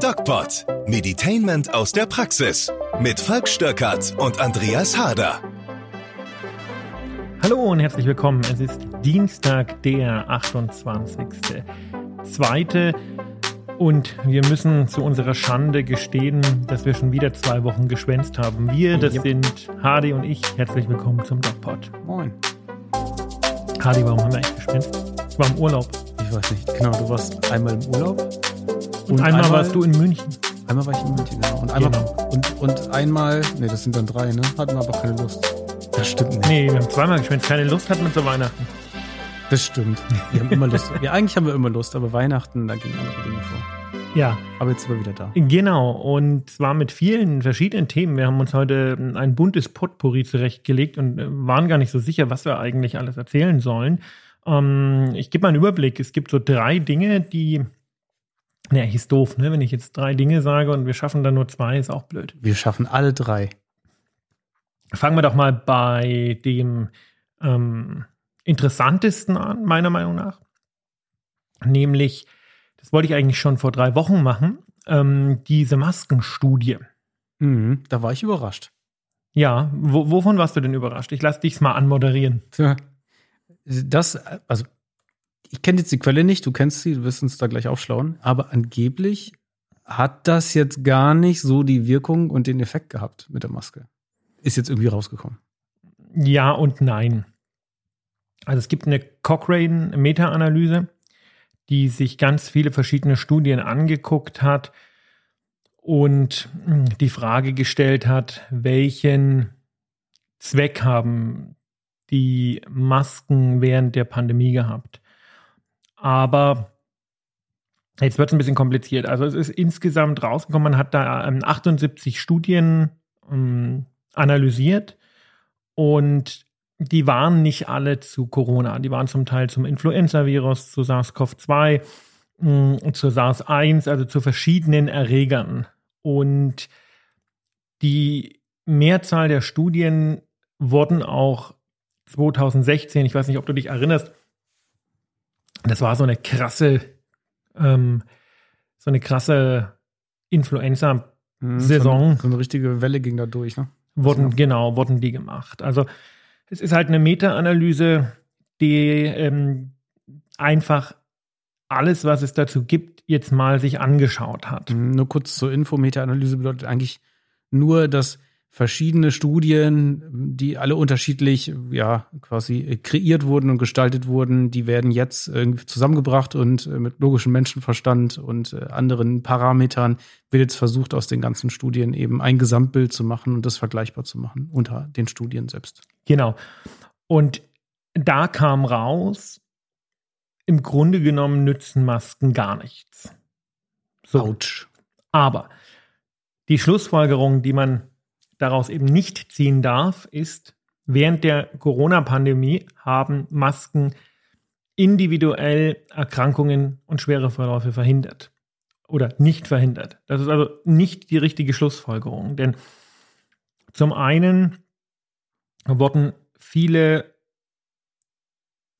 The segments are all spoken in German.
DocPod. Meditainment aus der Praxis. Mit Falk Stöckert und Andreas Harder. Hallo und herzlich willkommen. Es ist Dienstag, der 28.02. Und wir müssen zu unserer Schande gestehen, dass wir schon wieder zwei Wochen geschwänzt haben. Wir, das yep. sind Hardy und ich. Herzlich willkommen zum DocPod. Moin. Hardy, warum haben wir eigentlich geschwänzt? Ich war im Urlaub. Ich weiß nicht. Genau, du warst einmal im Urlaub. Und, und einmal, einmal, warst du in München. Einmal war ich in München, genau. Und einmal, genau. Und, und einmal, nee, das sind dann drei, ne? Hatten wir aber keine Lust. Das stimmt nicht. Nee, wir haben zweimal geschwänzt. Keine Lust hatten wir zu Weihnachten. Das stimmt. Wir haben immer Lust. ja, eigentlich haben wir immer Lust, aber Weihnachten, da gehen andere Dinge vor. Ja. Aber jetzt sind wir wieder da. Genau. Und zwar mit vielen verschiedenen Themen. Wir haben uns heute ein buntes Potpourri zurechtgelegt und äh, waren gar nicht so sicher, was wir eigentlich alles erzählen sollen. Ähm, ich gebe mal einen Überblick. Es gibt so drei Dinge, die naja, ist doof, ne? Wenn ich jetzt drei Dinge sage und wir schaffen dann nur zwei, ist auch blöd. Wir schaffen alle drei. Fangen wir doch mal bei dem ähm, interessantesten an, meiner Meinung nach. Nämlich, das wollte ich eigentlich schon vor drei Wochen machen, ähm, diese Maskenstudie. Mhm, da war ich überrascht. Ja, wo, wovon warst du denn überrascht? Ich lasse dich mal anmoderieren. Das, also ich kenne jetzt die Quelle nicht, du kennst sie, du wirst uns da gleich aufschlauen, aber angeblich hat das jetzt gar nicht so die Wirkung und den Effekt gehabt mit der Maske. Ist jetzt irgendwie rausgekommen. Ja und nein. Also es gibt eine Cochrane Meta-Analyse, die sich ganz viele verschiedene Studien angeguckt hat und hm, die Frage gestellt hat, welchen Zweck haben die Masken während der Pandemie gehabt. Aber jetzt wird es ein bisschen kompliziert. Also es ist insgesamt rausgekommen, man hat da 78 ähm, Studien ähm, analysiert und die waren nicht alle zu Corona. Die waren zum Teil zum Influenza-Virus, zu SARS-CoV-2, äh, zu SARS-1, also zu verschiedenen Erregern. Und die Mehrzahl der Studien wurden auch 2016, ich weiß nicht, ob du dich erinnerst, das war so eine krasse, ähm, so eine krasse Influenza-Saison. Mhm, so, so, eine richtige Welle ging da durch, ne? Wurden, genau, wurden die gemacht. Also es ist halt eine Meta-Analyse, die ähm, einfach alles, was es dazu gibt, jetzt mal sich angeschaut hat. Mhm, nur kurz zur Info, Meta-Analyse bedeutet eigentlich nur, dass verschiedene Studien, die alle unterschiedlich, ja, quasi kreiert wurden und gestaltet wurden, die werden jetzt irgendwie zusammengebracht und äh, mit logischem Menschenverstand und äh, anderen Parametern wird jetzt versucht, aus den ganzen Studien eben ein Gesamtbild zu machen und das vergleichbar zu machen unter den Studien selbst. Genau. Und da kam raus, im Grunde genommen nützen Masken gar nichts. So. Autsch. Aber die Schlussfolgerung, die man daraus eben nicht ziehen darf, ist, während der Corona-Pandemie haben Masken individuell Erkrankungen und schwere Verläufe verhindert oder nicht verhindert. Das ist also nicht die richtige Schlussfolgerung, denn zum einen wurden viele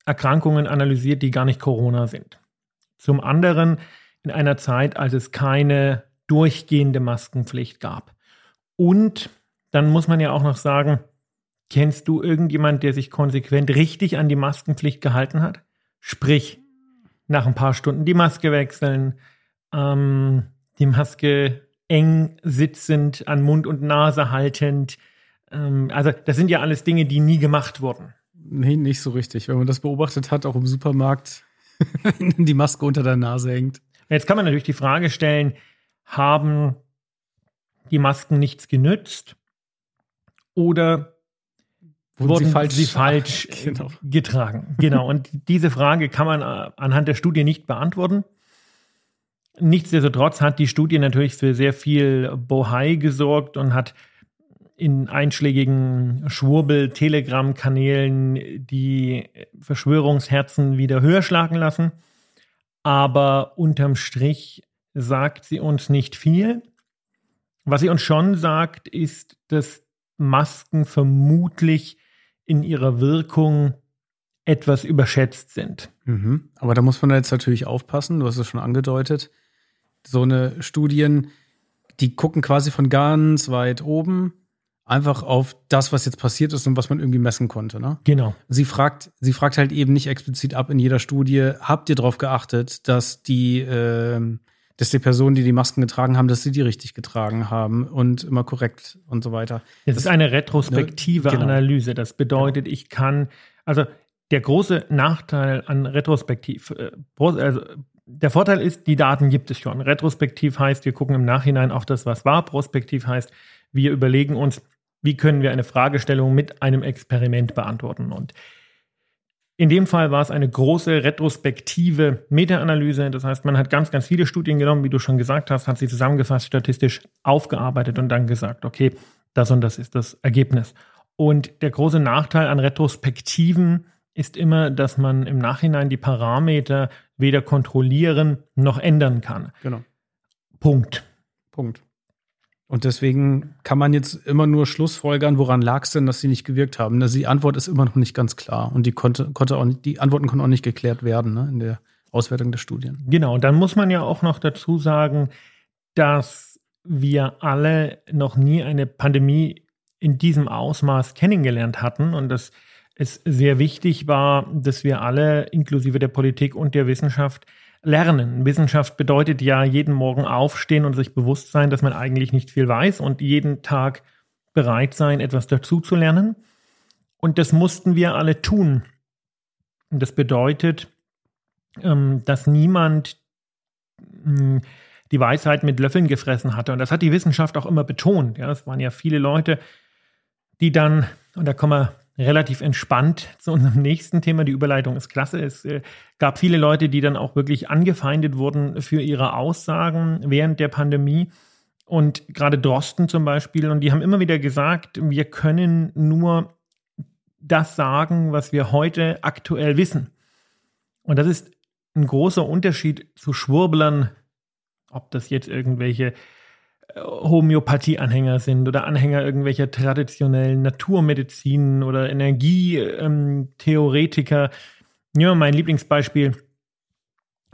Erkrankungen analysiert, die gar nicht Corona sind. Zum anderen in einer Zeit, als es keine durchgehende Maskenpflicht gab. Und dann muss man ja auch noch sagen, kennst du irgendjemand, der sich konsequent richtig an die Maskenpflicht gehalten hat? Sprich, nach ein paar Stunden die Maske wechseln, ähm, die Maske eng sitzend an Mund und Nase haltend. Ähm, also das sind ja alles Dinge, die nie gemacht wurden. Nee, nicht so richtig. Wenn man das beobachtet hat, auch im Supermarkt, wenn die Maske unter der Nase hängt. Jetzt kann man natürlich die Frage stellen, haben die Masken nichts genützt? Oder wurden, wurden sie falsch, sie falsch genau. getragen? Genau. Und diese Frage kann man äh, anhand der Studie nicht beantworten. Nichtsdestotrotz hat die Studie natürlich für sehr viel Bohai gesorgt und hat in einschlägigen Schwurbel-Telegram-Kanälen die Verschwörungsherzen wieder höher schlagen lassen. Aber unterm Strich sagt sie uns nicht viel. Was sie uns schon sagt, ist, dass Masken vermutlich in ihrer Wirkung etwas überschätzt sind. Mhm. Aber da muss man jetzt natürlich aufpassen, du hast es schon angedeutet. so eine Studien, die gucken quasi von ganz weit oben einfach auf das, was jetzt passiert ist und was man irgendwie messen konnte. Ne? Genau. Sie fragt, sie fragt halt eben nicht explizit ab in jeder Studie, habt ihr darauf geachtet, dass die, äh, dass die Personen, die die Masken getragen haben, dass sie die richtig getragen haben und immer korrekt und so weiter. Es ist eine retrospektive Ne, genau. Analyse. Das bedeutet, ich kann, also der große Nachteil an Retrospektiv, äh, also der Vorteil ist, die Daten gibt es schon. Retrospektiv heißt, wir gucken im Nachhinein auf das, was war. Prospektiv heißt, wir überlegen uns, wie können wir eine Fragestellung mit einem Experiment beantworten. Und in dem Fall war es eine große retrospektive Meta-Analyse. Das heißt, man hat ganz, ganz viele Studien genommen, wie du schon gesagt hast, hat sie zusammengefasst, statistisch aufgearbeitet und dann gesagt, okay, das und das ist das Ergebnis. Und der große Nachteil an Retrospektiven ist immer, dass man im Nachhinein die Parameter weder kontrollieren noch ändern kann. Genau. Punkt. Punkt. Und deswegen kann man jetzt immer nur Schlussfolgern, woran lag es denn, dass sie nicht gewirkt haben. Also die Antwort ist immer noch nicht ganz klar und die konnte, konnte auch nicht, die Antworten konnten auch nicht geklärt werden ne, in der Auswertung der Studien. Genau, dann muss man ja auch noch dazu sagen, dass wir alle noch nie eine Pandemie in diesem Ausmaß kennengelernt hatten und dass es sehr wichtig war, dass wir alle, inklusive der Politik und der Wissenschaft, lernen. Wissenschaft bedeutet ja jeden Morgen aufstehen und sich bewusst sein, dass man eigentlich nicht viel weiß und jeden Tag bereit sein, etwas dazu zu lernen. Und das mussten wir alle tun. Und das bedeutet, ähm, dass niemand mh, die Weisheit mit Löffeln gefressen hatte. Und das hat die Wissenschaft auch immer betont. Ja, es waren ja viele Leute, die dann, und da kommen wir relativ entspannt zu unserem nächsten Thema. Die Überleitung ist klasse. Es äh, gab viele Leute, die dann auch wirklich angefeindet wurden für ihre Aussagen während der Pandemie. Und gerade Drosten zum Beispiel. Und die haben immer wieder gesagt, wir können nur das sagen, was wir heute aktuell wissen. Und das ist ein großer Unterschied zu Schwurblern, ob das jetzt irgendwelche Homöopathie-Anhänger sind oder Anhänger irgendwelcher traditionellen Naturmedizin oder Energietheoretiker. Ja, mein Lieblingsbeispiel.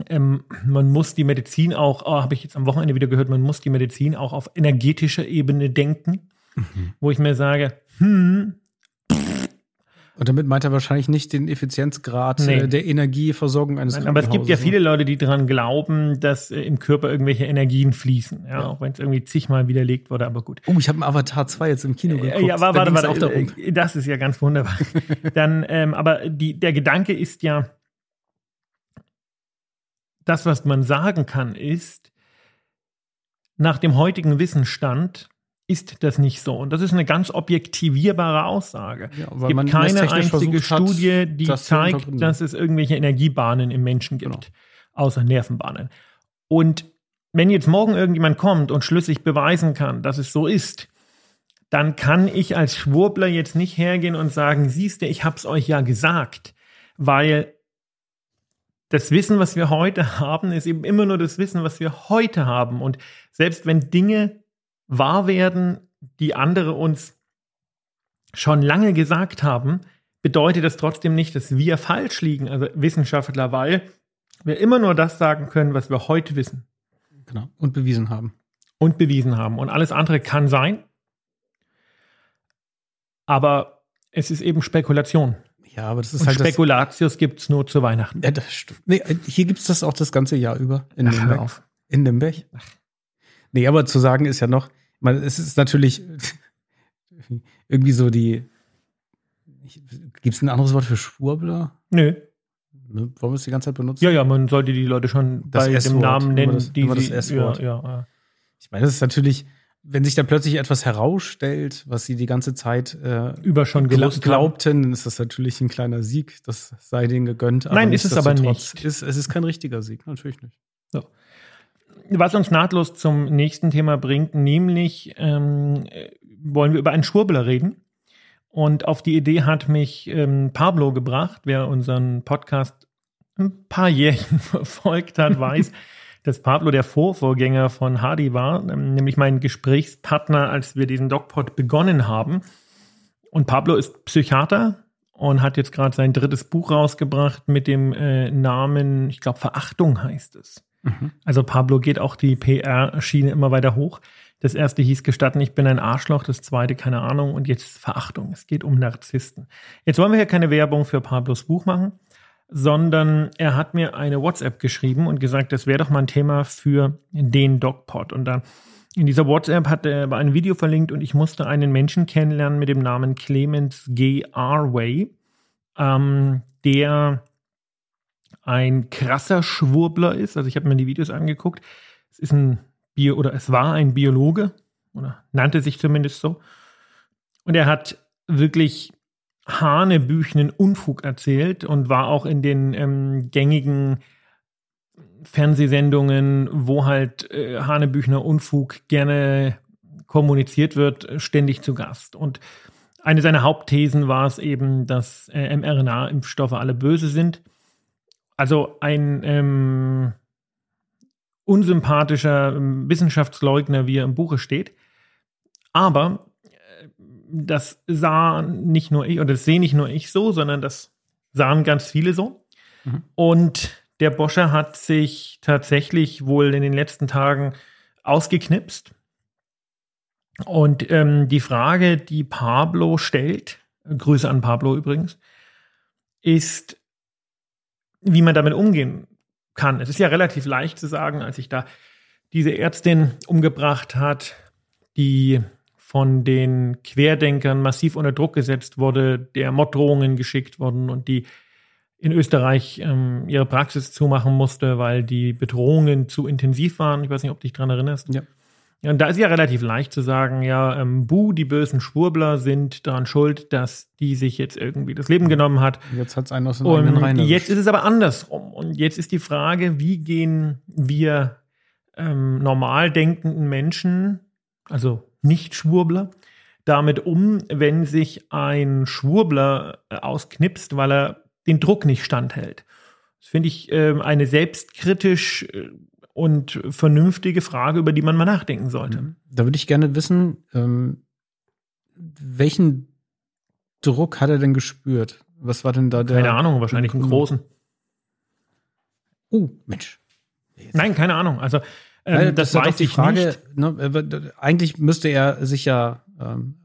Ähm, man muss die Medizin auch, oh, habe ich jetzt am Wochenende wieder gehört, man muss die Medizin auch auf energetischer Ebene denken, wo ich mir sage, hm, Und damit meint er wahrscheinlich nicht den Effizienzgrad Nee. äh, der Energieversorgung eines Nein, aber es gibt ja Krankenhauses, viele Leute, die daran glauben, dass äh, im Körper irgendwelche Energien fließen. Ja, Ja. auch wenn es irgendwie zigmal widerlegt wurde, aber gut. Ne? Oh, ich habe Avatar 2 jetzt im Kino geguckt. Äh, ja, aber warte, warte, äh, das ist ja ganz wunderbar. Dann, ähm, aber die, der Gedanke ist ja, das, was man sagen kann, ist, nach dem heutigen Wissensstand ist das nicht so. Und das ist eine ganz objektivierbare Aussage. Ja, Es gibt keine einzige Studie, die das zeigt, dass es irgendwelche Energiebahnen im Menschen gibt, Genau. außer Nervenbahnen. Und wenn jetzt morgen irgendjemand kommt und schlüssig beweisen kann, dass es so ist, dann kann ich als Schwurbler jetzt nicht hergehen und sagen, siehst du, ich hab's euch ja gesagt, weil das Wissen, was wir heute haben, ist eben immer nur das Wissen, was wir heute haben. Und selbst wenn Dinge wahr werden, die andere uns schon lange gesagt haben, bedeutet das trotzdem nicht, dass wir falsch liegen, also Wissenschaftler, weil wir immer nur das sagen können, was wir heute wissen Genau. Und bewiesen haben. und bewiesen haben. Und alles andere kann sein, aber es ist eben Spekulation. Ja, aber das ist Und halt Spekulatius gibt es nur zu Weihnachten. ja, das stimmt. Nee, hier gibt's das auch das ganze Jahr über in Ach, Nürnberg. auf. In Nürnberg. Nee, aber zu sagen ist ja noch, man, es ist natürlich irgendwie so die. Gibt es ein anderes Wort für Schwurbler? Nö. Ne, Wollen wir es die ganze Zeit benutzen? Ja, ja, man sollte die Leute schon Das bei dem Namen nennen, das- die das. S-Wort. Ja, ja, ja. Ich meine, das ist natürlich, wenn sich da plötzlich etwas herausstellt, was sie die ganze Zeit äh, Über schon gla glaubten, dann ist das natürlich ein kleiner Sieg. Das sei denen gegönnt. Nein, ist es aber nicht. Ist, es ist kein richtiger Sieg, natürlich nicht. Was uns nahtlos zum nächsten Thema bringt, nämlich ähm, äh, wollen wir über einen Schwurbler reden. Und auf die Idee hat mich ähm, Pablo gebracht, wer unseren Podcast ein paar Jährchen verfolgt hat, weiß, dass Pablo der Vorvorgänger von Hardy war, ähm, nämlich mein Gesprächspartner, als wir diesen DocPod begonnen haben. Und Pablo ist Psychiater und hat jetzt gerade sein drittes Buch rausgebracht mit dem äh, Namen, ich glaube, Verachtung heißt es. Mhm. Also Pablo geht auch die PR-Schiene immer weiter hoch. Das erste hieß gestatten, ich bin ein Arschloch, das zweite keine Ahnung und jetzt Verachtung. Es geht um Narzissten. Jetzt wollen wir hier keine Werbung für Pablos Buch machen, sondern er hat mir eine WhatsApp geschrieben und gesagt, das wäre doch mal ein Thema für den DocPod. Und da in dieser WhatsApp hat er ein Video verlinkt und ich musste einen Menschen kennenlernen mit dem Namen Clemens G. Arway, ähm, der ein krasser Schwurbler ist. Also ich habe mir die Videos angeguckt. Es ist ein Bio oder es war ein Biologe oder nannte sich zumindest so. Und er hat wirklich hanebüchenen Unfug erzählt und war auch in den ähm, gängigen Fernsehsendungen, wo halt äh, Hanebüchner Unfug gerne kommuniziert wird, ständig zu Gast. Und eine seiner Hauptthesen war es eben, dass äh, mRNA-Impfstoffe alle böse sind. Also ein ähm, unsympathischer ähm, Wissenschaftsleugner, wie er im Buche steht. Aber äh, das sah nicht nur ich, oder das sehe nicht nur ich so, sondern das sahen ganz viele so. Mhm. Und der Boscher hat sich tatsächlich wohl in den letzten Tagen ausgeknipst. Und ähm, die Frage, die Pablo stellt, Grüße an Pablo übrigens, ist, wie man damit umgehen kann. Es ist ja relativ leicht zu sagen, als sich da diese Ärztin umgebracht hat, die von den Querdenkern massiv unter Druck gesetzt wurde, der Morddrohungen geschickt wurden und die in Österreich ähm, ihre Praxis zumachen musste, weil die Bedrohungen zu intensiv waren. Ich weiß nicht, ob du dich daran erinnerst. Ja. Ja, und da ist ja relativ leicht zu sagen, ja, ähm, Buh, die bösen Schwurbler sind daran schuld, dass die sich jetzt irgendwie das Leben genommen hat. Jetzt hat es einen aus den und Reihen Jetzt ist es aber andersrum. Und jetzt ist die Frage, wie gehen wir ähm, normal denkenden Menschen, also nicht Schwurbler, damit um, wenn sich ein Schwurbler äh, ausknipst, weil er den Druck nicht standhält. Das finde ich äh, eine selbstkritisch äh, und vernünftige Frage, über die man mal nachdenken sollte. Mhm. Da würde ich gerne wissen, ähm, welchen Druck hat er denn gespürt? Was war denn da der? Keine Ahnung, wahrscheinlich einen großen. Oh, Mensch. Jetzt. Nein, keine Ahnung. Also ähm, das, das weiß ich Frage, nicht. Ne, eigentlich müsste er sich ja ähm,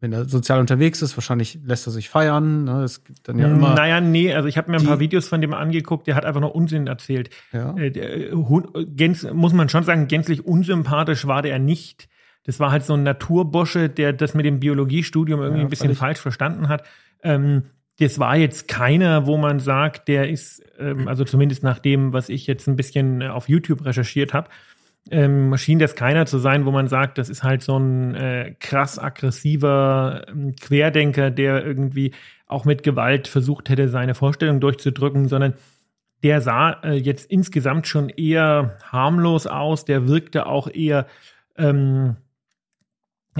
wenn er sozial unterwegs ist, wahrscheinlich lässt er sich feiern. Ne? Es gibt dann ja immer. Naja, nee, also ich habe mir ein paar Videos von dem angeguckt, der hat einfach nur Unsinn erzählt. Ja. Äh, der, gänz, muss man schon sagen, gänzlich unsympathisch war der nicht. Das war halt so ein Naturbosche, der das mit dem Biologiestudium irgendwie ja, ein bisschen falsch verstanden hat. Ähm, das war jetzt keiner, wo man sagt, der ist, ähm, also zumindest nach dem, was ich jetzt ein bisschen auf YouTube recherchiert habe, ähm, schien das keiner zu sein, wo man sagt, das ist halt so ein äh, krass aggressiver ähm, Querdenker, der irgendwie auch mit Gewalt versucht hätte, seine Vorstellung durchzudrücken, sondern der sah äh, jetzt insgesamt schon eher harmlos aus, der wirkte auch eher ähm,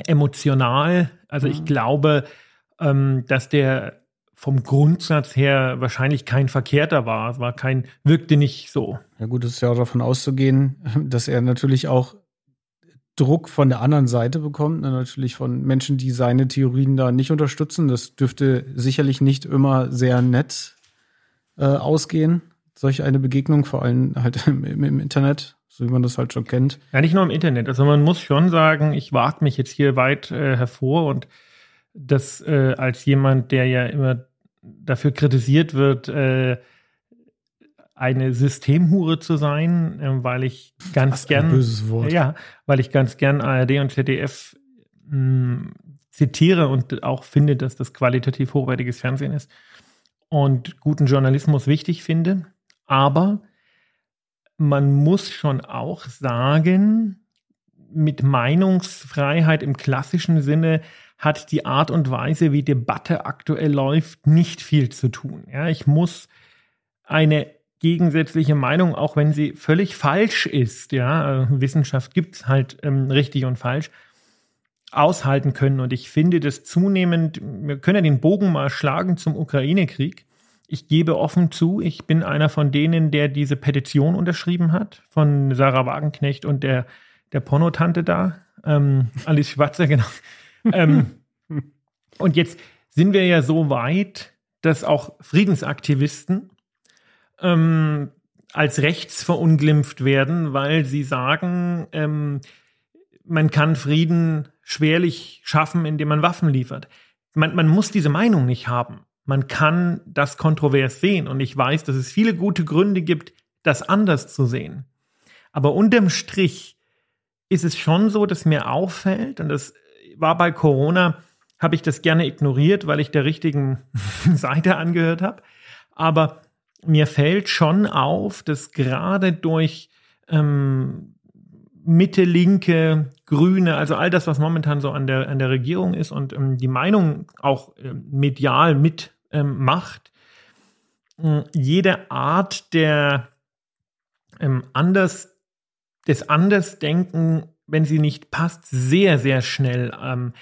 emotional. Also mhm. ich glaube, ähm, dass der vom Grundsatz her wahrscheinlich kein verkehrter war. Es war kein, wirkte nicht so. Ja gut, es ist ja auch davon auszugehen, dass er natürlich auch Druck von der anderen Seite bekommt, ne, natürlich von Menschen, die seine Theorien da nicht unterstützen. Das dürfte sicherlich nicht immer sehr nett äh, ausgehen, solch eine Begegnung, vor allem halt im, im, Internet, so wie man das halt schon kennt. Ja, nicht nur im Internet. Also man muss schon sagen, ich wage mich jetzt hier weit äh, hervor und das äh, als jemand, der ja immer dafür kritisiert wird, äh, eine Systemhure zu sein, äh, weil ich ganz gern, böses Wort. ja, weil ich ganz gern ARD und ZDF mh, hm, zitiere und auch finde, dass das qualitativ hochwertiges Fernsehen ist und guten Journalismus wichtig finde. Aber man muss schon auch sagen, mit Meinungsfreiheit im klassischen Sinne hat die Art und Weise, wie Debatte aktuell läuft, nicht viel zu tun. Ja, ich muss eine gegensätzliche Meinung, auch wenn sie völlig falsch ist, ja, Wissenschaft gibt es halt ähm, richtig und falsch, aushalten können. Und ich finde das zunehmend, wir können ja den Bogen mal schlagen zum Ukraine-Krieg. Ich gebe offen zu, ich bin einer von denen, der diese Petition unterschrieben hat, von Sarah Wagenknecht und der, der Pornotante da, ähm, Alice Schwarzer, genau ähm, und jetzt sind wir ja so weit, dass auch Friedensaktivisten ähm, als rechts verunglimpft werden, weil sie sagen, ähm, man kann Frieden schwerlich schaffen, indem man Waffen liefert. Man, man muss diese Meinung nicht haben. Man kann das kontrovers sehen. Und ich weiß, dass es viele gute Gründe gibt, das anders zu sehen. Aber unterm Strich ist es schon so, dass mir auffällt, und das war bei Corona, habe ich das gerne ignoriert, weil ich der richtigen Seite angehört habe. Aber mir fällt schon auf, dass gerade durch ähm, Mitte, Linke, Grüne, also all das, was momentan so an der, an der Regierung ist und ähm, die Meinung auch äh, medial mitmacht, ähm, jede Art der ähm, anders, des Andersdenken, wenn sie nicht passt, sehr, sehr schnell ähm,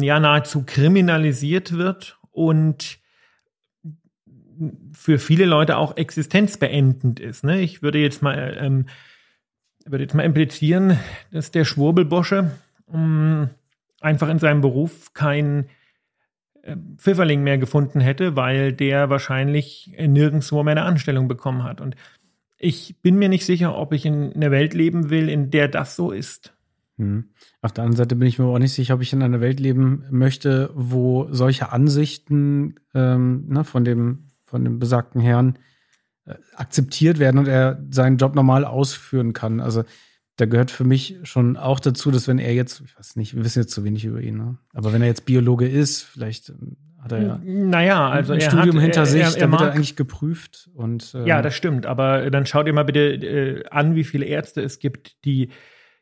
ja nahezu kriminalisiert wird und für viele Leute auch existenzbeendend ist. Ne? Ich würde jetzt mal ähm, würde jetzt mal implizieren, dass der Schwurbelbosche ähm, einfach in seinem Beruf kein äh, Pfifferling mehr gefunden hätte, weil der wahrscheinlich nirgendwo mehr eine Anstellung bekommen hat. Und ich bin mir nicht sicher, ob ich in einer Welt leben will, in der das so ist. Hm. Auf der anderen Seite bin ich mir auch nicht sicher, ob ich in einer Welt leben möchte, wo solche Ansichten ähm, ne, von, dem, von dem besagten Herrn äh, akzeptiert werden und er seinen Job normal ausführen kann. Also da gehört für mich schon auch dazu, dass wenn er jetzt, ich weiß nicht, wir wissen jetzt zu wenig über ihn, ne? aber wenn er jetzt Biologe ist, vielleicht ähm, hat er ja naja, also ein Studium hat, hinter sich, er, er, damit er eigentlich geprüft. Und, äh, ja, das stimmt, aber dann schau dir mal bitte äh, an, wie viele Ärzte es gibt, die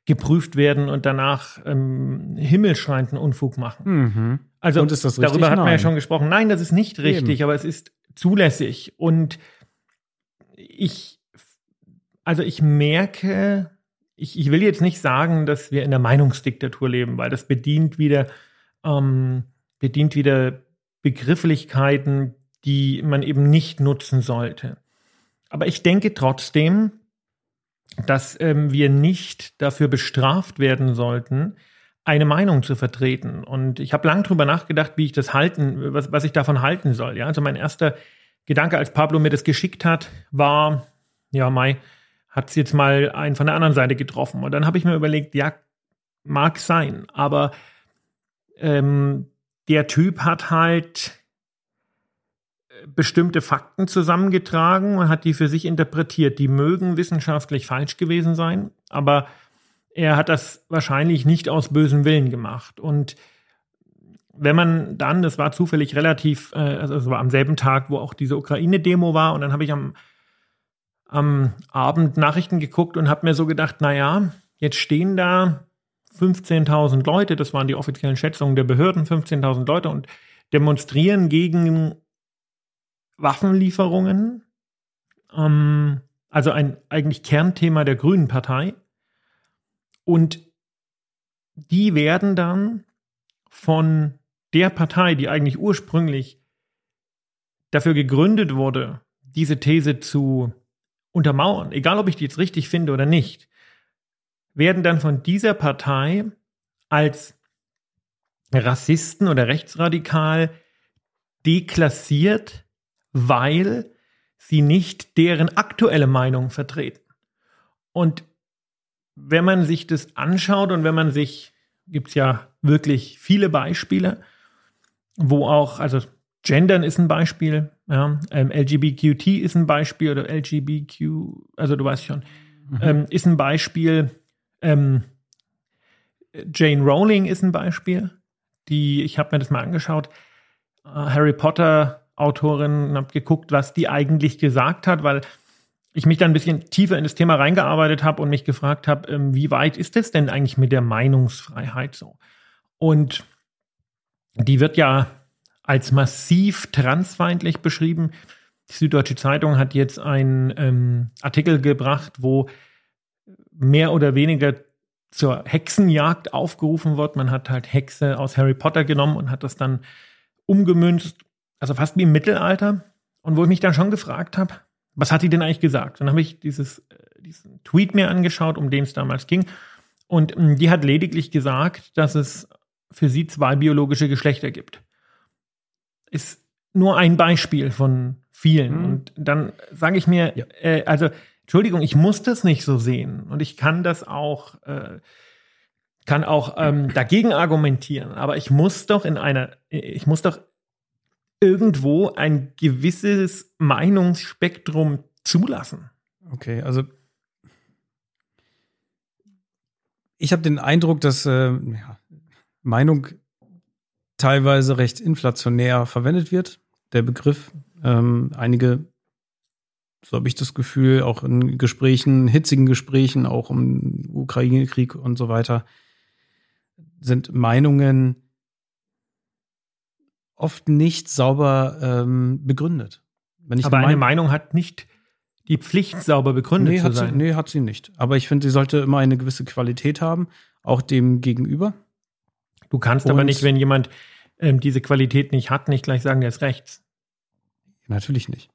geprüft werden und danach ähm, himmelschreienden Unfug machen. Mhm. Also und ist das richtig? darüber hat man ja schon gesprochen. Nein, das ist nicht richtig, Eben. aber es ist zulässig. Und ich, also ich merke, ich, ich will jetzt nicht sagen, dass wir in der Meinungsdiktatur leben, weil das bedient wieder, ähm, bedient wieder Begrifflichkeiten, die man eben nicht nutzen sollte. Aber ich denke trotzdem, dass ähm, wir nicht dafür bestraft werden sollten, eine Meinung zu vertreten. Und ich habe lange darüber nachgedacht, wie ich das halten, was, was ich davon halten soll. Ja, also mein erster Gedanke, als Pablo mir das geschickt hat, war, ja, Mai, hat es jetzt mal einen von der anderen Seite getroffen. Und dann habe ich mir überlegt, ja, mag sein, aber ähm, der Typ hat halt bestimmte Fakten zusammengetragen und hat die für sich interpretiert. Die mögen wissenschaftlich falsch gewesen sein, aber er hat das wahrscheinlich nicht aus bösem Willen gemacht. Und wenn man dann, das war zufällig relativ, äh, also es war am selben Tag, wo auch diese Ukraine-Demo war, und dann habe ich am, am Abend Nachrichten geguckt und habe mir so gedacht, naja, jetzt stehen da 15.000 Leute, das waren die offiziellen Schätzungen der Behörden, 15.000 Leute und demonstrieren gegen Waffenlieferungen, ähm, also ein eigentlich Kernthema der Grünen Partei. Und die werden dann von der Partei, die eigentlich ursprünglich dafür gegründet wurde, diese These zu untermauern, egal ob ich die jetzt richtig finde oder nicht, werden dann von dieser Partei als Rassisten oder rechtsradikal deklassiert weil sie nicht deren aktuelle Meinung vertreten. Und wenn man sich das anschaut und wenn man sich, gibt es ja wirklich viele Beispiele, wo auch, also Gendern ist ein Beispiel, ja, ähm, LGBTQT ist ein Beispiel oder LGBTQ, also du weißt schon, mhm. ähm, ist ein Beispiel. Ähm, Jane Rowling ist ein Beispiel, die, ich habe mir das mal angeschaut, äh, Harry Potter Autorin habe geguckt, was die eigentlich gesagt hat, weil ich mich dann ein bisschen tiefer in das Thema reingearbeitet habe und mich gefragt habe, ähm, wie weit ist es denn eigentlich mit der Meinungsfreiheit so? Und die wird ja als massiv transfeindlich beschrieben. Die Süddeutsche Zeitung hat jetzt einen ähm, Artikel gebracht, wo mehr oder weniger zur Hexenjagd aufgerufen wird. Man hat halt Hexe aus Harry Potter genommen und hat das dann umgemünzt also fast wie im Mittelalter. Und wo ich mich dann schon gefragt habe, was hat die denn eigentlich gesagt? dann habe ich dieses, äh, diesen Tweet mir angeschaut, um den es damals ging. Und ähm, die hat lediglich gesagt, dass es für sie zwei biologische Geschlechter gibt. Ist nur ein Beispiel von vielen. Mhm. Und dann sage ich mir, ja. äh, also Entschuldigung, ich muss das nicht so sehen und ich kann das auch, äh, kann auch ähm, dagegen argumentieren. Aber ich muss doch in einer, ich muss doch irgendwo ein gewisses Meinungsspektrum zulassen. Okay, also ich habe den Eindruck, dass äh, ja, Meinung teilweise recht inflationär verwendet wird, der Begriff. Ähm, einige, so habe ich das Gefühl, auch in Gesprächen, hitzigen Gesprächen, auch im Ukraine-Krieg und so weiter, sind Meinungen oft nicht sauber ähm, begründet. Aber eine Meinung hat nicht die Pflicht, sauber begründet nee, zu sein. Sie, nee, hat sie nicht. Aber ich finde, sie sollte immer eine gewisse Qualität haben, auch dem Gegenüber. Du kannst Und aber nicht, wenn jemand ähm, diese Qualität nicht hat, nicht gleich sagen, der ist rechts. Natürlich nicht.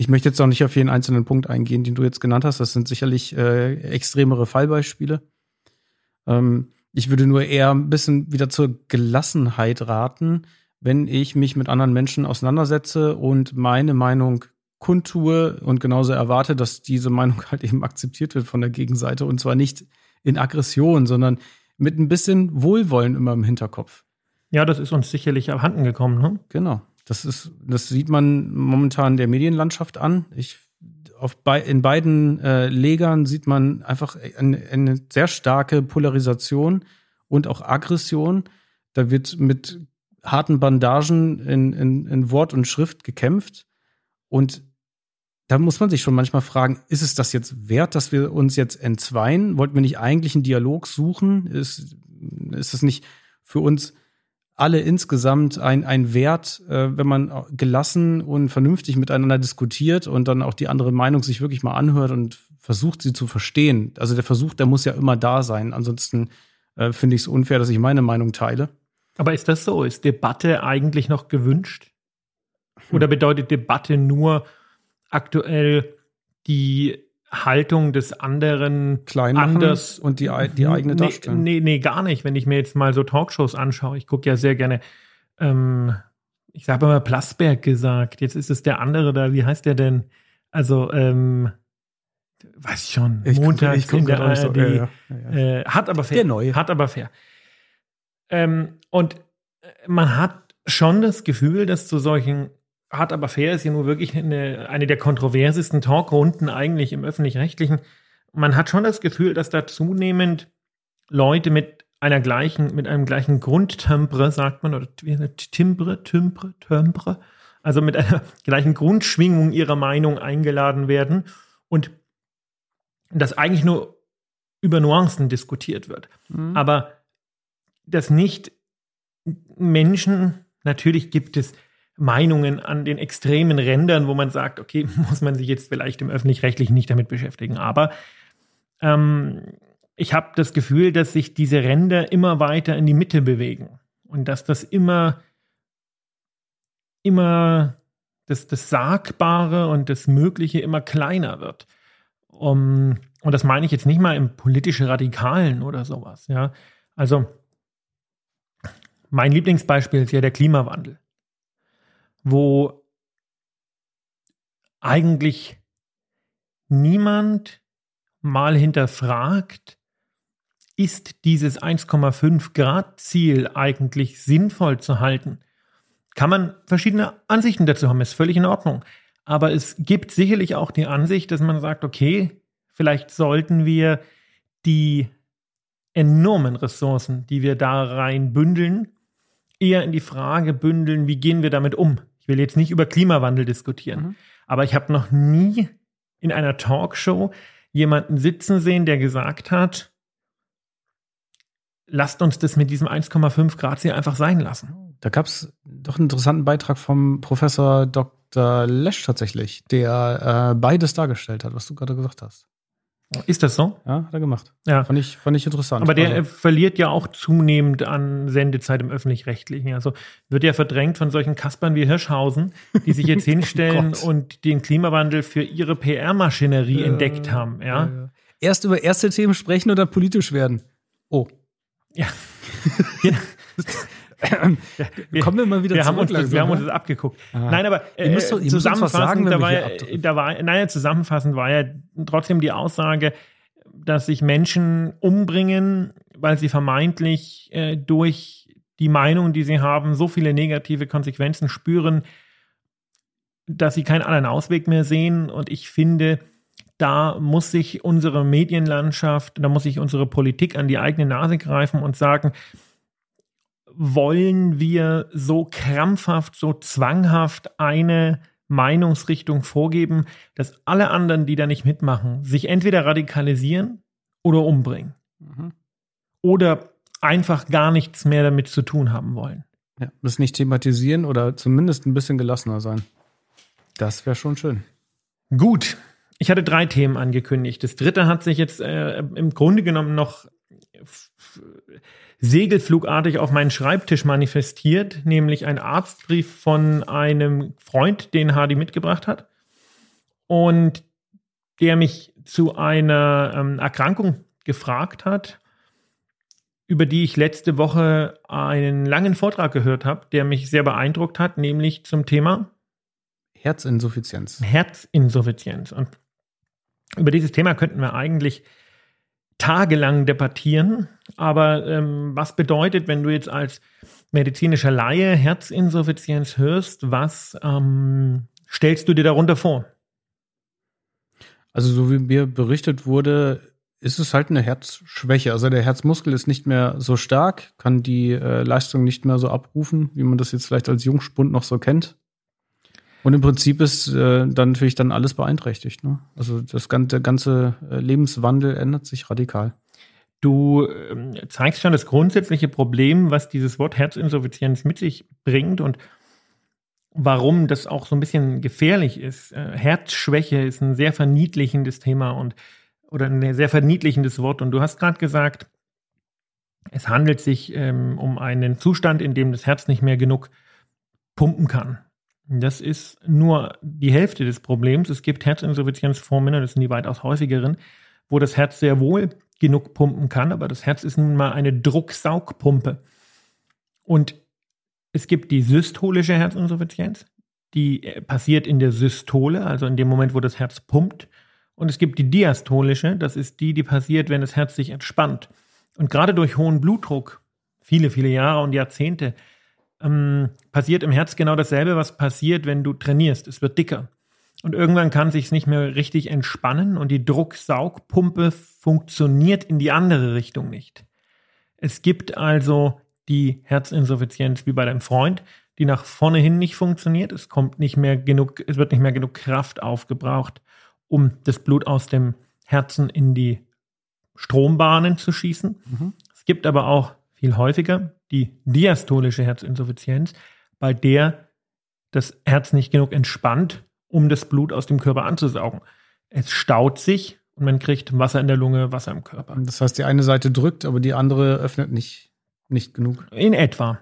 Ich möchte jetzt auch nicht auf jeden einzelnen Punkt eingehen, den du jetzt genannt hast. Das sind sicherlich äh, extremere Fallbeispiele. Ähm, ich würde nur eher ein bisschen wieder zur Gelassenheit raten, wenn ich mich mit anderen Menschen auseinandersetze und meine Meinung kundtue und genauso erwarte, dass diese Meinung halt eben akzeptiert wird von der Gegenseite und zwar nicht in Aggression, sondern mit ein bisschen Wohlwollen immer im Hinterkopf. Ja, das ist uns sicherlich abhanden gekommen, ne? Genau. Das ist, das sieht man momentan der Medienlandschaft an. Ich, auf bei, in beiden äh, Legern sieht man einfach eine, eine sehr starke Polarisation und auch Aggression. Da wird mit harten Bandagen in, in, in Wort und Schrift gekämpft. Und da muss man sich schon manchmal fragen, ist es das jetzt wert, dass wir uns jetzt entzweien? Wollten wir nicht eigentlich einen Dialog suchen? Ist, ist es nicht für uns alle insgesamt ein, ein Wert, äh, wenn man gelassen und vernünftig miteinander diskutiert und dann auch die andere Meinung sich wirklich mal anhört und versucht, sie zu verstehen? Also der Versuch, der muss ja immer da sein. Ansonsten äh, finde ich es unfair, dass ich meine Meinung teile. Aber ist das so? Ist Debatte eigentlich noch gewünscht? Oder bedeutet Debatte nur, aktuell die Haltung des anderen klein anders und die, die eigene nee, darstellen. Nee, nee, gar nicht. Wenn ich mir jetzt mal so Talkshows anschaue, ich gucke ja sehr gerne, ähm, ich habe mal Plasberg gesagt, jetzt ist es der andere da, wie heißt der denn? Also, ähm, weiß ich schon, ich Montag ich in der ARD, so, ja, ja, ja. Äh, hat aber fair. Der neue. Hat aber fair. Ähm, und man hat schon das Gefühl, dass zu solchen Hart aber fair ist ja nur wirklich eine, eine der kontroversesten Talkrunden eigentlich im öffentlich-rechtlichen. Man hat schon das Gefühl, dass da zunehmend Leute mit einer gleichen, mit einem gleichen Grundtembre, sagt man, oder Timbre, Timbre, Timbre, also mit einer gleichen Grundschwingung ihrer Meinung eingeladen werden und dass eigentlich nur über Nuancen diskutiert wird. Mhm. Aber dass nicht Menschen, natürlich gibt es Meinungen an den extremen Rändern, wo man sagt, okay, muss man sich jetzt vielleicht im öffentlich-rechtlichen nicht damit beschäftigen. Aber ähm, ich habe das Gefühl, dass sich diese Ränder immer weiter in die Mitte bewegen und dass das immer, immer das, das Sagbare und das Mögliche immer kleiner wird. Um, und das meine ich jetzt nicht mal im politisch Radikalen oder sowas. Ja, also mein Lieblingsbeispiel ist ja der Klimawandel wo eigentlich niemand mal hinterfragt, ist dieses 1,5 Grad Ziel eigentlich sinnvoll zu halten? Kann man verschiedene Ansichten dazu haben, ist völlig in Ordnung. Aber es gibt sicherlich auch die Ansicht, dass man sagt, okay, vielleicht sollten wir die enormen Ressourcen, die wir da rein bündeln, eher in die Frage bündeln, wie gehen wir damit um? Will jetzt nicht über Klimawandel diskutieren, mhm. aber ich habe noch nie in einer Talkshow jemanden sitzen sehen, der gesagt hat, lasst uns das mit diesem 1,5 Grad hier einfach sein lassen. Da gab es doch einen interessanten Beitrag vom Professor Dr. Lesch tatsächlich, der äh, beides dargestellt hat, was du gerade gesagt hast. Ist das so? Ja, hat er gemacht. Ja. Fand ich, fand ich interessant. Aber der also, verliert ja auch zunehmend an Sendezeit im Öffentlich-Rechtlichen. Also wird ja verdrängt von solchen Kaspern wie Hirschhausen, die sich jetzt hinstellen oh und den Klimawandel für ihre PR-Maschinerie äh, entdeckt haben. Ja? Äh, erst über erste Themen sprechen oder politisch werden. Oh. Ja. wir, Kommen wir mal wieder wir zurück. Haben uns das, wir haben uns das abgeguckt. Ah. Nein, aber äh, zusammenfassend, sagen, da war, da war, naja, zusammenfassend war ja trotzdem die Aussage, dass sich Menschen umbringen, weil sie vermeintlich äh, durch die Meinung, die sie haben, so viele negative Konsequenzen spüren, dass sie keinen anderen Ausweg mehr sehen. Und ich finde, da muss sich unsere Medienlandschaft, da muss sich unsere Politik an die eigene Nase greifen und sagen, wollen wir so krampfhaft, so zwanghaft eine Meinungsrichtung vorgeben, dass alle anderen, die da nicht mitmachen, sich entweder radikalisieren oder umbringen. Mhm. Oder einfach gar nichts mehr damit zu tun haben wollen. Ja, das nicht thematisieren oder zumindest ein bisschen gelassener sein. Das wäre schon schön. Gut. Ich hatte drei Themen angekündigt. Das dritte hat sich jetzt äh, im Grunde genommen noch segelflugartig auf meinen Schreibtisch manifestiert, nämlich ein Arztbrief von einem Freund, den Hardy mitgebracht hat und der mich zu einer ähm, Erkrankung gefragt hat, über die ich letzte Woche einen langen Vortrag gehört habe, der mich sehr beeindruckt hat, nämlich zum Thema Herzinsuffizienz. Herzinsuffizienz. Und über dieses Thema könnten wir eigentlich tagelang debattieren. Aber ähm, was bedeutet, wenn du jetzt als medizinischer Laie Herzinsuffizienz hörst, was ähm, stellst du dir darunter vor? Also so wie mir berichtet wurde, ist es halt eine Herzschwäche. Also der Herzmuskel ist nicht mehr so stark, kann die äh, Leistung nicht mehr so abrufen, wie man das jetzt vielleicht als Jungspund noch so kennt. Und im Prinzip ist äh, dann natürlich dann alles beeinträchtigt. Ne? Also das ganze, der ganze äh, Lebenswandel ändert sich radikal. Du ähm, zeigst schon das grundsätzliche Problem, was dieses Wort Herzinsuffizienz mit sich bringt und warum das auch so ein bisschen gefährlich ist. Äh, Herzschwäche ist ein sehr verniedlichendes Thema und oder ein sehr verniedlichendes Wort. Und du hast gerade gesagt, es handelt sich ähm, um einen Zustand, in dem das Herz nicht mehr genug pumpen kann. Das ist nur die Hälfte des Problems. Es gibt Herzinsuffizienzformen, das sind die weitaus häufigeren, wo das Herz sehr wohl genug pumpen kann, aber das Herz ist nun mal eine Drucksaugpumpe. Und es gibt die systolische Herzinsuffizienz, die äh, passiert in der Systole, also in dem Moment, wo das Herz pumpt. Und es gibt die diastolische, das ist die, die passiert, wenn das Herz sich entspannt. Und gerade durch hohen Blutdruck, viele, viele Jahre und Jahrzehnte, ähm, passiert im Herz genau dasselbe, was passiert, wenn du trainierst. Es wird dicker. Und irgendwann kann sich nicht mehr richtig entspannen und die Drucksaugpumpe funktioniert in die andere Richtung nicht. Es gibt also die Herzinsuffizienz wie bei deinem Freund, die nach vorne hin nicht funktioniert. Es kommt nicht mehr genug, es wird nicht mehr genug Kraft aufgebraucht, um das Blut aus dem Herzen in die Strombahnen zu schießen. Mhm. Es gibt aber auch viel häufiger die diastolische Herzinsuffizienz, bei der das Herz nicht genug entspannt, um das Blut aus dem Körper anzusaugen. Es staut sich und man kriegt Wasser in der Lunge, Wasser im Körper. Das heißt, die eine Seite drückt, aber die andere öffnet nicht, nicht genug. In etwa.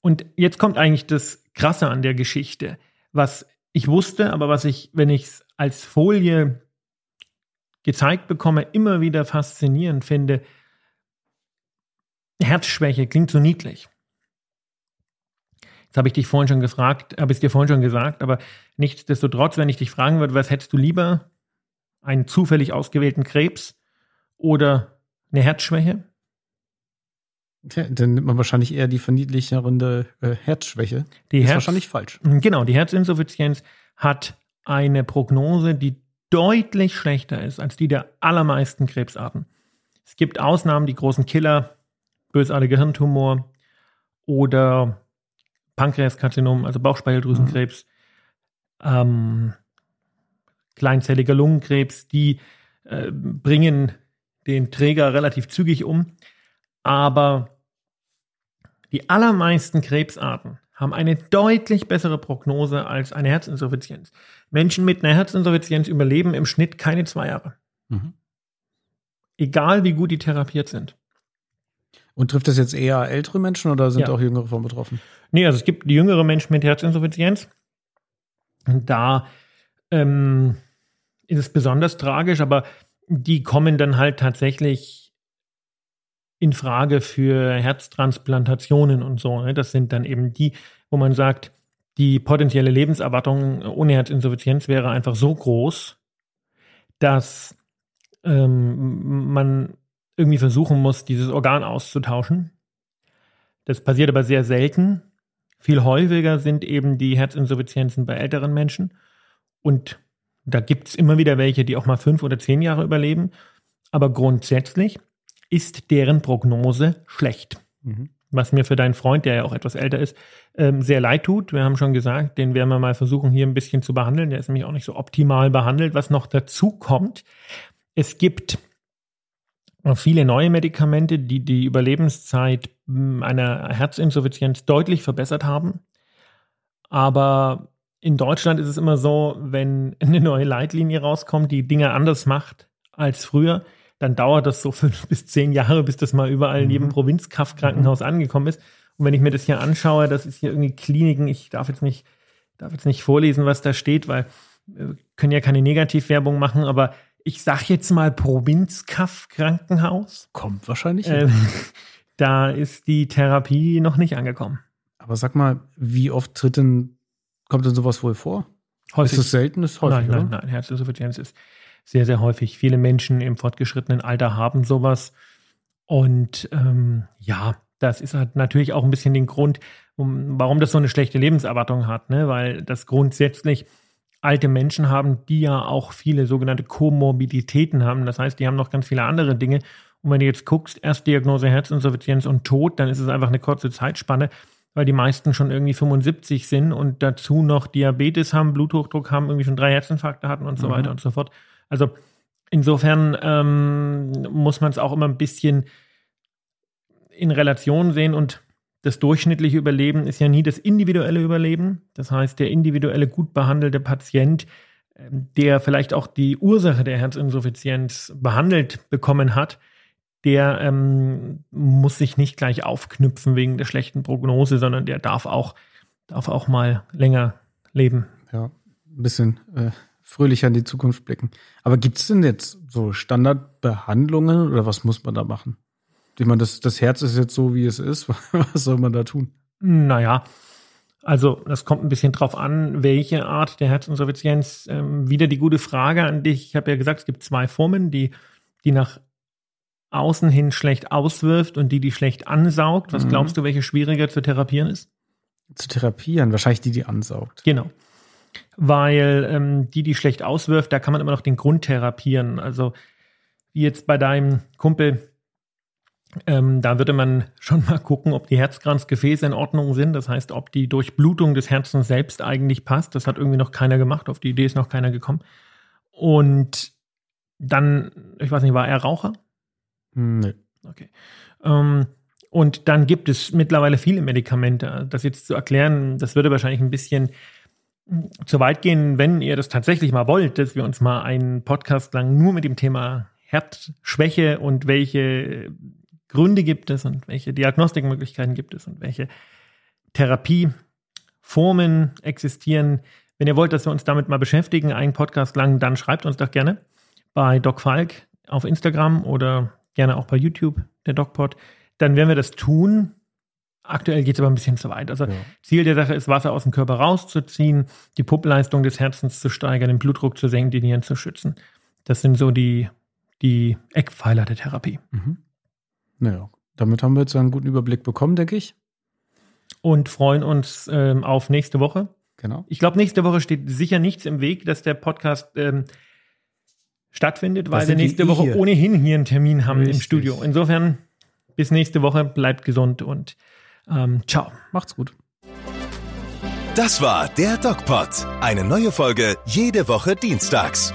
Und jetzt kommt eigentlich das Krasse an der Geschichte, was ich wusste, aber was ich, wenn ich es als Folie gezeigt bekomme, immer wieder faszinierend finde, Herzschwäche klingt so niedlich. Jetzt habe ich dich vorhin schon gefragt, habe ich es dir vorhin schon gesagt, aber nichtsdestotrotz, wenn ich dich fragen würde, was hättest du lieber? Einen zufällig ausgewählten Krebs oder eine Herzschwäche? Ja, dann nimmt man wahrscheinlich eher die verniedlichere äh, Herzschwäche. Die ist Herz, wahrscheinlich falsch. Genau, die Herzinsuffizienz hat eine Prognose, die deutlich schlechter ist als die der allermeisten Krebsarten. Es gibt Ausnahmen, die großen Killer, bösartiger Hirntumor oder Pankreaskarzinom, also Bauchspeicheldrüsenkrebs, mhm. ähm, kleinzelliger Lungenkrebs, die äh, bringen den Träger relativ zügig um. Aber die allermeisten Krebsarten haben eine deutlich bessere Prognose als eine Herzinsuffizienz. Menschen mit einer Herzinsuffizienz überleben im Schnitt keine zwei Jahre. Mhm. Egal wie gut die therapiert sind. Und trifft das jetzt eher ältere Menschen oder sind ja. auch jüngere von betroffen? Nee, also es gibt jüngere Menschen mit Herzinsuffizienz. Und da ähm, ist es besonders tragisch, aber die kommen dann halt tatsächlich in Frage für Herztransplantationen und so. Ne? Das sind dann eben die, wo man sagt, die potenzielle Lebenserwartung ohne Herzinsuffizienz wäre einfach so groß, dass ähm, man irgendwie versuchen muss, dieses Organ auszutauschen. Das passiert aber sehr selten. Viel häufiger sind eben die Herzinsuffizienzen bei älteren Menschen. Und da gibt es immer wieder welche, die auch mal fünf oder zehn Jahre überleben. Aber grundsätzlich ist deren Prognose schlecht. Mhm. Was mir für deinen Freund, der ja auch etwas älter ist, ähm, sehr leid tut. Wir haben schon gesagt, den werden wir mal versuchen, hier ein bisschen zu behandeln. Der ist nämlich auch nicht so optimal behandelt. Was noch dazu kommt, es gibt viele neue Medikamente, die die Überlebenszeit hm, einer Herzinsuffizienz deutlich verbessert haben. Aber in Deutschland ist es immer so, wenn eine neue Leitlinie rauskommt, die Dinge anders macht als früher, dann dauert das so fünf bis zehn Jahre, bis das mal überall in jedem mhm. Provinzkraft-Krankenhaus mhm. angekommen ist. Und wenn ich mir das hier anschaue, das ist hier irgendwie Kliniken, ich darf jetzt nicht, darf jetzt nicht vorlesen, was da steht, weil wir können ja keine Negativwerbung machen, aber ich sag jetzt mal Provinzkaff-Krankenhaus. Kommt wahrscheinlich. Ähm, da ist die Therapie noch nicht angekommen. Aber sag mal, wie oft tritt denn, kommt denn sowas wohl vor? Häufig. Ist es selten? Ist häufig, nein, nein, nein. Herzinsuffizienz ist sehr, sehr häufig. Viele Menschen im fortgeschrittenen Alter haben sowas. Und ähm, ja, das ist halt natürlich auch ein bisschen den Grund, um, warum das so eine schlechte Lebenserwartung hat, ne? weil das grundsätzlich alte Menschen haben, die ja auch viele sogenannte Komorbiditäten haben. Das heißt, die haben noch ganz viele andere Dinge. Und wenn du jetzt guckst, Erstdiagnose Herzinsuffizienz und Tod, dann ist es einfach eine kurze Zeitspanne, weil die meisten schon irgendwie 75 sind und dazu noch Diabetes haben, Bluthochdruck haben, irgendwie schon drei Herzinfarkte hatten und so mhm. weiter und so fort. Also insofern ähm, muss man es auch immer ein bisschen in Relation sehen und das durchschnittliche Überleben ist ja nie das individuelle Überleben. Das heißt, der individuelle gut behandelte Patient, ähm, der vielleicht auch die Ursache der Herzinsuffizienz behandelt bekommen hat, der ähm, muss sich nicht gleich aufknüpfen wegen der schlechten Prognose, sondern der darf auch, darf auch mal länger leben. Ja, ein bisschen äh, fröhlicher in die Zukunft blicken. Aber gibt es denn jetzt so Standardbehandlungen oder was muss man da machen? Ich meine, das, das Herz ist jetzt so, wie es ist. Was soll man da tun? Naja, also das kommt ein bisschen drauf an, welche Art der Herzinsuffizienz. Ähm, wieder die gute Frage an dich. Ich habe ja gesagt, es gibt zwei Formen, die, die nach außen hin schlecht auswirft und die, die schlecht ansaugt. Was mhm. glaubst du, welche schwieriger zu therapieren ist? Zu therapieren? Wahrscheinlich die, die ansaugt. Genau. Weil ähm, die, die schlecht auswirft, da kann man immer noch den Grund therapieren. Also wie jetzt bei deinem Kumpel, ähm, da würde man schon mal gucken, ob die Herzkranzgefäße in Ordnung sind. Das heißt, ob die Durchblutung des Herzens selbst eigentlich passt. Das hat irgendwie noch keiner gemacht. Auf die Idee ist noch keiner gekommen. Und dann, ich weiß nicht, war er Raucher? Nee. Okay. Ähm, und dann gibt es mittlerweile viele Medikamente. Das jetzt zu erklären, das würde wahrscheinlich ein bisschen zu weit gehen, wenn ihr das tatsächlich mal wollt, dass wir uns mal einen Podcast lang nur mit dem Thema Herzschwäche und welche Gründe gibt es und welche Diagnostikmöglichkeiten gibt es und welche Therapieformen existieren. Wenn ihr wollt, dass wir uns damit mal beschäftigen, einen Podcast lang, dann schreibt uns doch gerne bei Doc Falk auf Instagram oder gerne auch bei YouTube, der DocPod. Dann werden wir das tun. Aktuell geht es aber ein bisschen zu weit. Also ja. Ziel der Sache ist, Wasser aus dem Körper rauszuziehen, die Pumpleistung des Herzens zu steigern, den Blutdruck zu senken, die Nieren zu schützen. Das sind so die, die Eckpfeiler der Therapie. Mhm. Naja, damit haben wir jetzt einen guten Überblick bekommen, denke ich. Und freuen uns ähm, auf nächste Woche. Genau. Ich glaube, nächste Woche steht sicher nichts im Weg, dass der Podcast ähm, stattfindet, weil wir nächste Woche hier. ohnehin hier einen Termin haben Richtig. im Studio. Insofern bis nächste Woche, bleibt gesund und ähm, ciao. Macht's gut. Das war der DocPod. Eine neue Folge jede Woche dienstags.